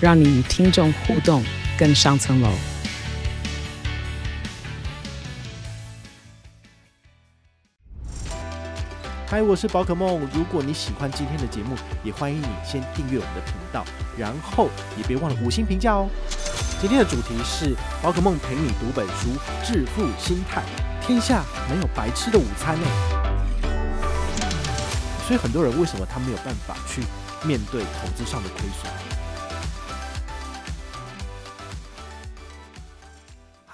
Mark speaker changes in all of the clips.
Speaker 1: 让你与听众互动更上层楼。
Speaker 2: 嗨，我是宝可梦。如果你喜欢今天的节目，也欢迎你先订阅我们的频道，然后也别忘了五星评价哦。今天的主题是宝可梦陪你读本书，致富心态。天下没有白吃的午餐呢。所以很多人为什么他没有办法去面对投资上的亏损？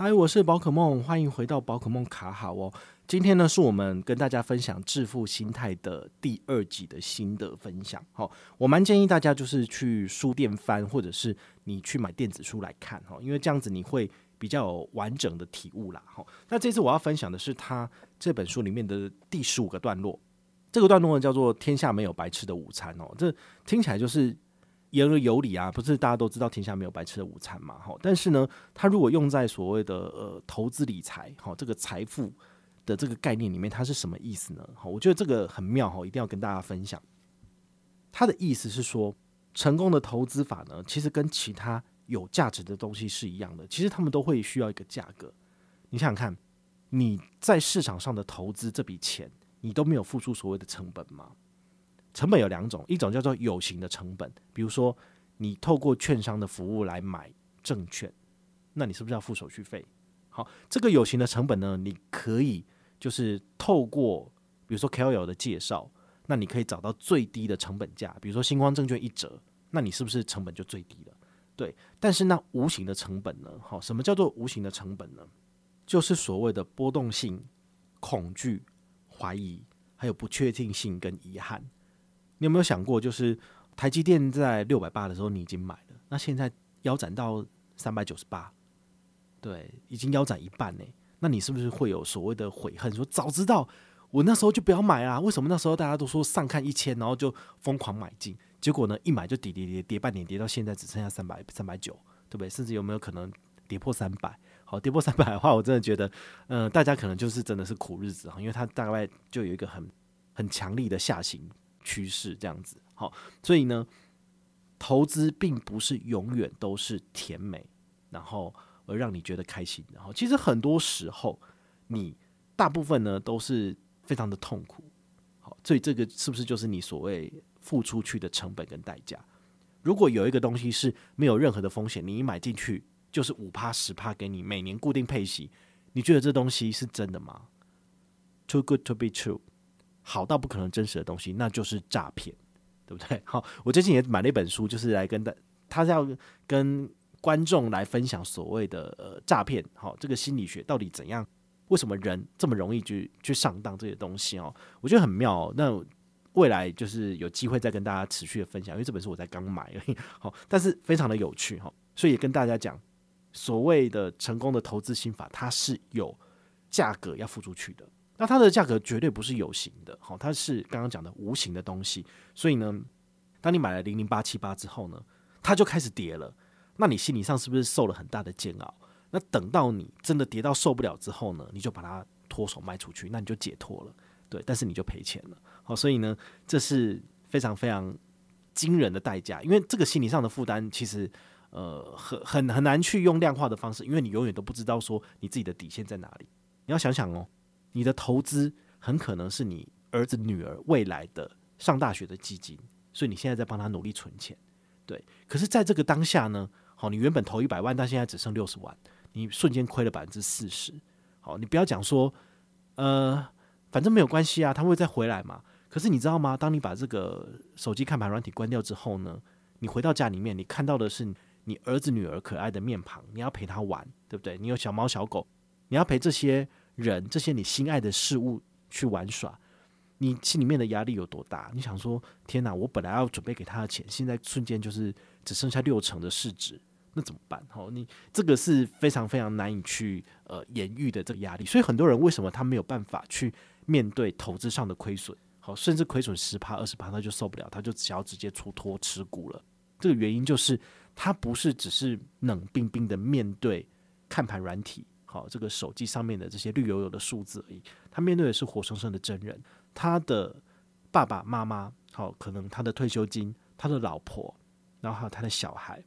Speaker 2: 嗨，我是宝可梦，欢迎回到宝可梦卡好哦。今天呢，是我们跟大家分享致富心态的第二集的心得分享。好，我蛮建议大家就是去书店翻，或者是你去买电子书来看哈，因为这样子你会比较有完整的体悟啦。好，那这次我要分享的是他这本书里面的第十五个段落，这个段落呢叫做“天下没有白吃的午餐”哦，这听起来就是言而有理啊，不是大家都知道天下没有白吃的午餐嘛？哈，但是呢，他如果用在所谓的呃投资理财，哈，这个财富。的这个概念里面，它是什么意思呢？好，我觉得这个很妙哈，一定要跟大家分享。它的意思是说，成功的投资法呢，其实跟其他有价值的东西是一样的。其实他们都会需要一个价格。你想想看，你在市场上的投资这笔钱，你都没有付出所谓的成本吗？成本有两种，一种叫做有形的成本，比如说你透过券商的服务来买证券，那你是不是要付手续费？好，这个有形的成本呢，你可以。就是透过比如说 KOL 的介绍，那你可以找到最低的成本价。比如说星光证券一折，那你是不是成本就最低了？对。但是那无形的成本呢？好，什么叫做无形的成本呢？就是所谓的波动性、恐惧、怀疑，还有不确定性跟遗憾。你有没有想过，就是台积电在六百八的时候你已经买了，那现在腰斩到三百九十八，对，已经腰斩一半呢。那你是不是会有所谓的悔恨？说早知道我那时候就不要买啊！为什么那时候大家都说上看一千，然后就疯狂买进？结果呢，一买就跌跌跌跌半年，跌到现在只剩下三百三百九，对不对？甚至有没有可能跌破三百？好，跌破三百的话，我真的觉得，嗯、大家可能就是真的是苦日子啊，因为它大概就有一个很很强力的下行趋势这样子。好，所以呢，投资并不是永远都是甜美，然后。而让你觉得开心，然后其实很多时候，你大部分呢都是非常的痛苦。好，所以这个是不是就是你所谓付出去的成本跟代价？如果有一个东西是没有任何的风险，你一买进去就是五趴十趴给你每年固定配息，你觉得这东西是真的吗？Too good to be true，好到不可能真实的东西，那就是诈骗，对不对？好，我最近也买了一本书，就是来跟大，他是要跟。观众来分享所谓的呃诈骗，好，这个心理学到底怎样？为什么人这么容易去去上当这些东西哦？我觉得很妙。那未来就是有机会再跟大家持续的分享，因为这本书我才刚买而已，好，但是非常的有趣哈。所以也跟大家讲，所谓的成功的投资心法，它是有价格要付出去的。那它的价格绝对不是有形的，好，它是刚刚讲的无形的东西。所以呢，当你买了零零八七八之后呢，它就开始跌了。那你心理上是不是受了很大的煎熬？那等到你真的跌到受不了之后呢，你就把它脱手卖出去，那你就解脱了，对。但是你就赔钱了，好，所以呢，这是非常非常惊人的代价，因为这个心理上的负担其实呃很很很难去用量化的方式，因为你永远都不知道说你自己的底线在哪里。你要想想哦，你的投资很可能是你儿子女儿未来的上大学的基金，所以你现在在帮他努力存钱，对。可是在这个当下呢？好，你原本投一百万，但现在只剩六十万，你瞬间亏了百分之四十。好，你不要讲说，呃，反正没有关系啊，他会再回来嘛。可是你知道吗？当你把这个手机看盘软体关掉之后呢，你回到家里面，你看到的是你儿子女儿可爱的面庞，你要陪他玩，对不对？你有小猫小狗，你要陪这些人、这些你心爱的事物去玩耍，你心里面的压力有多大？你想说，天哪，我本来要准备给他的钱，现在瞬间就是。只剩下六成的市值，那怎么办？好，你这个是非常非常难以去呃言喻的这个压力。所以很多人为什么他没有办法去面对投资上的亏损？好，甚至亏损十趴、二十趴，他就受不了，他就想要直接出脱持股了。这个原因就是他不是只是冷冰冰的面对看盘软体，好，这个手机上面的这些绿油油的数字而已。他面对的是活生生的真人，他的爸爸妈妈，好，可能他的退休金，他的老婆，然后还有他的小孩。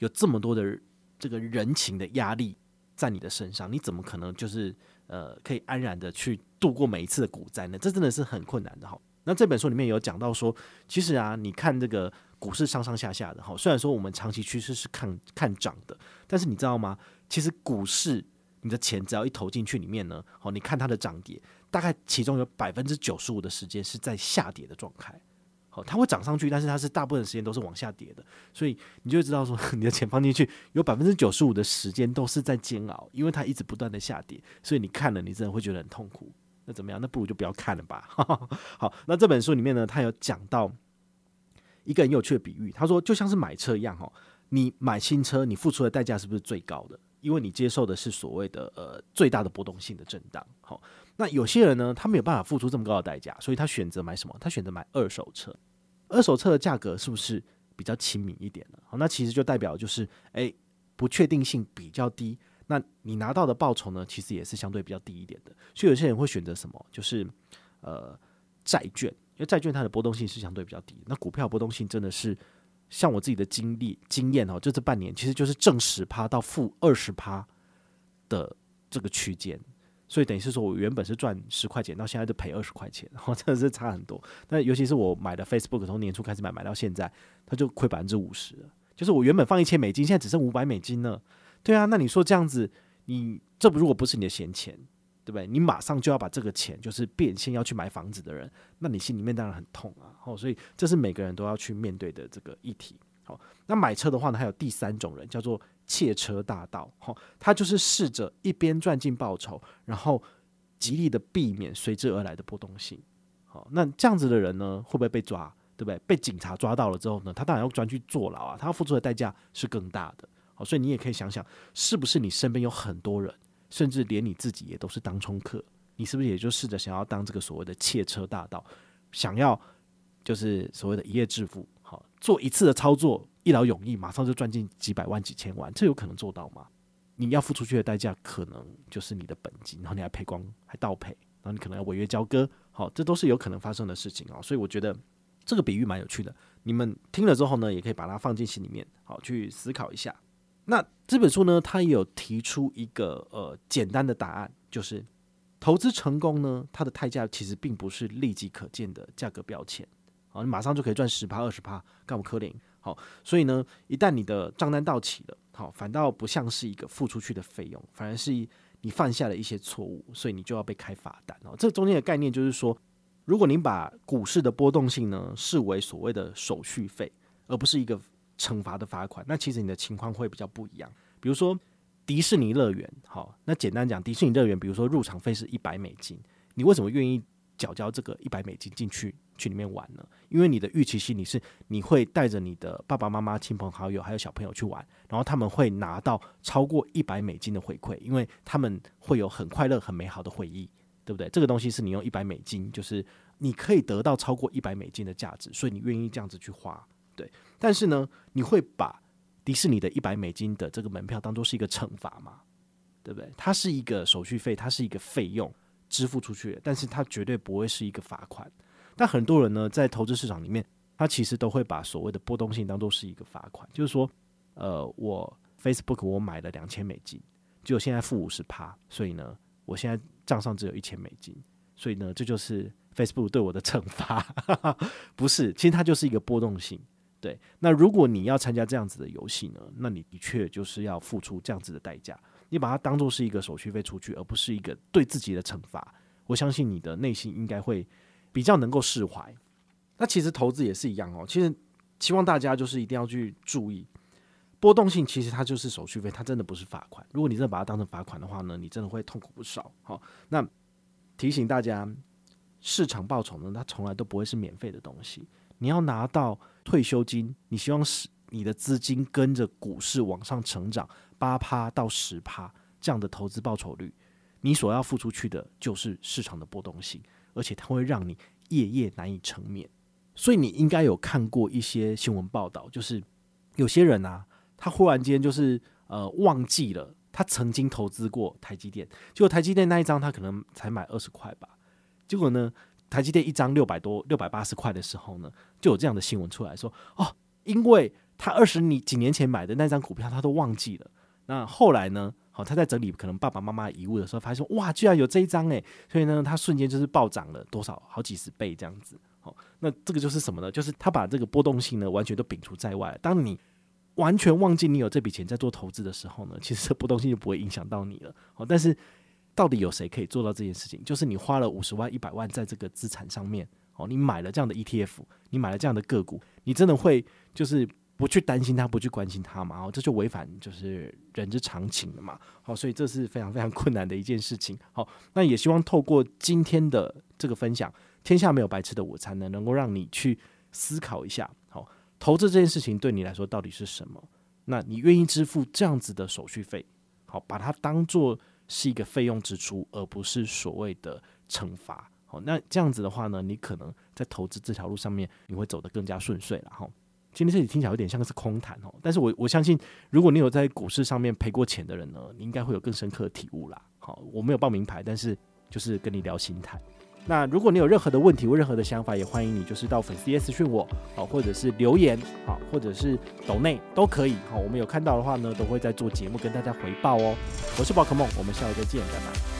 Speaker 2: 有这么多的这个人情的压力在你的身上，你怎么可能就是呃可以安然的去度过每一次的股灾呢？这真的是很困难的哈。那这本书里面有讲到说，其实啊，你看这个股市上上下下的哈，虽然说我们长期趋势是看看涨的，但是你知道吗？其实股市你的钱只要一投进去里面呢，哦，你看它的涨跌，大概其中有百分之九十五的时间是在下跌的状态。好，它会涨上去，但是它是大部分时间都是往下跌的，所以你就知道说，你的钱放进去有百分之九十五的时间都是在煎熬，因为它一直不断的下跌，所以你看了你真的会觉得很痛苦。那怎么样？那不如就不要看了吧。好，那这本书里面呢，它有讲到一个很有趣的比喻，他说就像是买车一样，哈，你买新车，你付出的代价是不是最高的？因为你接受的是所谓的呃最大的波动性的震荡。好。那有些人呢，他没有办法付出这么高的代价，所以他选择买什么？他选择买二手车。二手车的价格是不是比较亲民一点呢？好，那其实就代表就是，诶，不确定性比较低。那你拿到的报酬呢，其实也是相对比较低一点的。所以有些人会选择什么？就是呃债券，因为债券它的波动性是相对比较低。那股票波动性真的是，像我自己的经历经验哦，就这半年其实就是正十趴到负二十趴的这个区间。所以等于是说，我原本是赚十块钱，到现在就赔二十块钱，然 后真的是差很多。那尤其是我买的 Facebook，从年初开始买，买到现在，它就亏百分之五十了。就是我原本放一千美金，现在只剩五百美金了。对啊，那你说这样子，你这不如果不是你的闲钱，对不对？你马上就要把这个钱就是变现要去买房子的人，那你心里面当然很痛啊。哦，所以这是每个人都要去面对的这个议题。好，那买车的话呢，还有第三种人叫做。窃车大盗，哈，他就是试着一边赚进报酬，然后极力的避免随之而来的波动性。好，那这样子的人呢，会不会被抓？对不对？被警察抓到了之后呢，他当然要专去坐牢啊，他要付出的代价是更大的。好，所以你也可以想想，是不是你身边有很多人，甚至连你自己也都是当冲客？你是不是也就试着想要当这个所谓的窃车大盗，想要就是所谓的一夜致富？好，做一次的操作。一劳永逸，马上就赚进几百万、几千万，这有可能做到吗？你要付出去的代价，可能就是你的本金，然后你还赔光，还倒赔，然后你可能要违约交割，好，这都是有可能发生的事情啊。所以我觉得这个比喻蛮有趣的，你们听了之后呢，也可以把它放进心里面，好，去思考一下。那这本书呢，它也有提出一个呃简单的答案，就是投资成功呢，它的代价其实并不是立即可见的价格标签，好，你马上就可以赚十趴、二十趴，干嘛可怜？好，所以呢，一旦你的账单到期了，好，反倒不像是一个付出去的费用，反而是你犯下了一些错误，所以你就要被开罚单哦。这中间的概念就是说，如果您把股市的波动性呢视为所谓的手续费，而不是一个惩罚的罚款，那其实你的情况会比较不一样。比如说迪士尼乐园，好，那简单讲，迪士尼乐园，比如说入场费是一百美金，你为什么愿意缴交这个一百美金进去？去里面玩呢，因为你的预期心理是你会带着你的爸爸妈妈、亲朋好友还有小朋友去玩，然后他们会拿到超过一百美金的回馈，因为他们会有很快乐、很美好的回忆，对不对？这个东西是你用一百美金，就是你可以得到超过一百美金的价值，所以你愿意这样子去花，对。但是呢，你会把迪士尼的一百美金的这个门票当做是一个惩罚吗？对不对？它是一个手续费，它是一个费用支付出去的，但是它绝对不会是一个罚款。但很多人呢，在投资市场里面，他其实都会把所谓的波动性当做是一个罚款，就是说，呃，我 Facebook 我买了两千美金，结果现在负五十趴，所以呢，我现在账上只有一千美金，所以呢，这就是 Facebook 对我的惩罚，不是，其实它就是一个波动性。对，那如果你要参加这样子的游戏呢，那你的确就是要付出这样子的代价，你把它当做是一个手续费出去，而不是一个对自己的惩罚，我相信你的内心应该会。比较能够释怀，那其实投资也是一样哦。其实希望大家就是一定要去注意波动性，其实它就是手续费，它真的不是罚款。如果你真的把它当成罚款的话呢，你真的会痛苦不少。好，那提醒大家，市场报酬呢，它从来都不会是免费的东西。你要拿到退休金，你希望是你的资金跟着股市往上成长八趴到十趴这样的投资报酬率，你所要付出去的就是市场的波动性，而且它会让你夜夜难以成眠。所以你应该有看过一些新闻报道，就是有些人啊，他忽然间就是呃忘记了他曾经投资过台积电，结果台积电那一张他可能才买二十块吧，结果呢，台积电一张六百多六百八十块的时候呢，就有这样的新闻出来说，哦，因为他二十年几年前买的那张股票他都忘记了，那后来呢，好他在整理可能爸爸妈妈遗物的时候，发现哇，居然有这一张诶，所以呢，他瞬间就是暴涨了多少好几十倍这样子。好，那这个就是什么呢？就是他把这个波动性呢完全都摒除在外。当你完全忘记你有这笔钱在做投资的时候呢，其实波动性就不会影响到你了。好，但是到底有谁可以做到这件事情？就是你花了五十万、一百万在这个资产上面，你买了这样的 ETF，你买了这样的个股，你真的会就是不去担心它，不去关心它嘛？哦，这就违反就是人之常情了嘛。好，所以这是非常非常困难的一件事情。好，那也希望透过今天的这个分享。天下没有白吃的午餐呢，能够让你去思考一下，好，投资这件事情对你来说到底是什么？那你愿意支付这样子的手续费？好，把它当做是一个费用支出，而不是所谓的惩罚。好，那这样子的话呢，你可能在投资这条路上面，你会走得更加顺遂了。哈，今天这里听起来有点像是空谈哦，但是我我相信，如果你有在股市上面赔过钱的人呢，你应该会有更深刻的体悟啦。好，我没有报名牌，但是就是跟你聊心态。那如果你有任何的问题或任何的想法，也欢迎你就是到粉丝页私讯我，好，或者是留言，好，或者是抖内都可以，好，我们有看到的话呢，都会在做节目跟大家回报哦。我是宝可梦，我们下回再见，拜拜。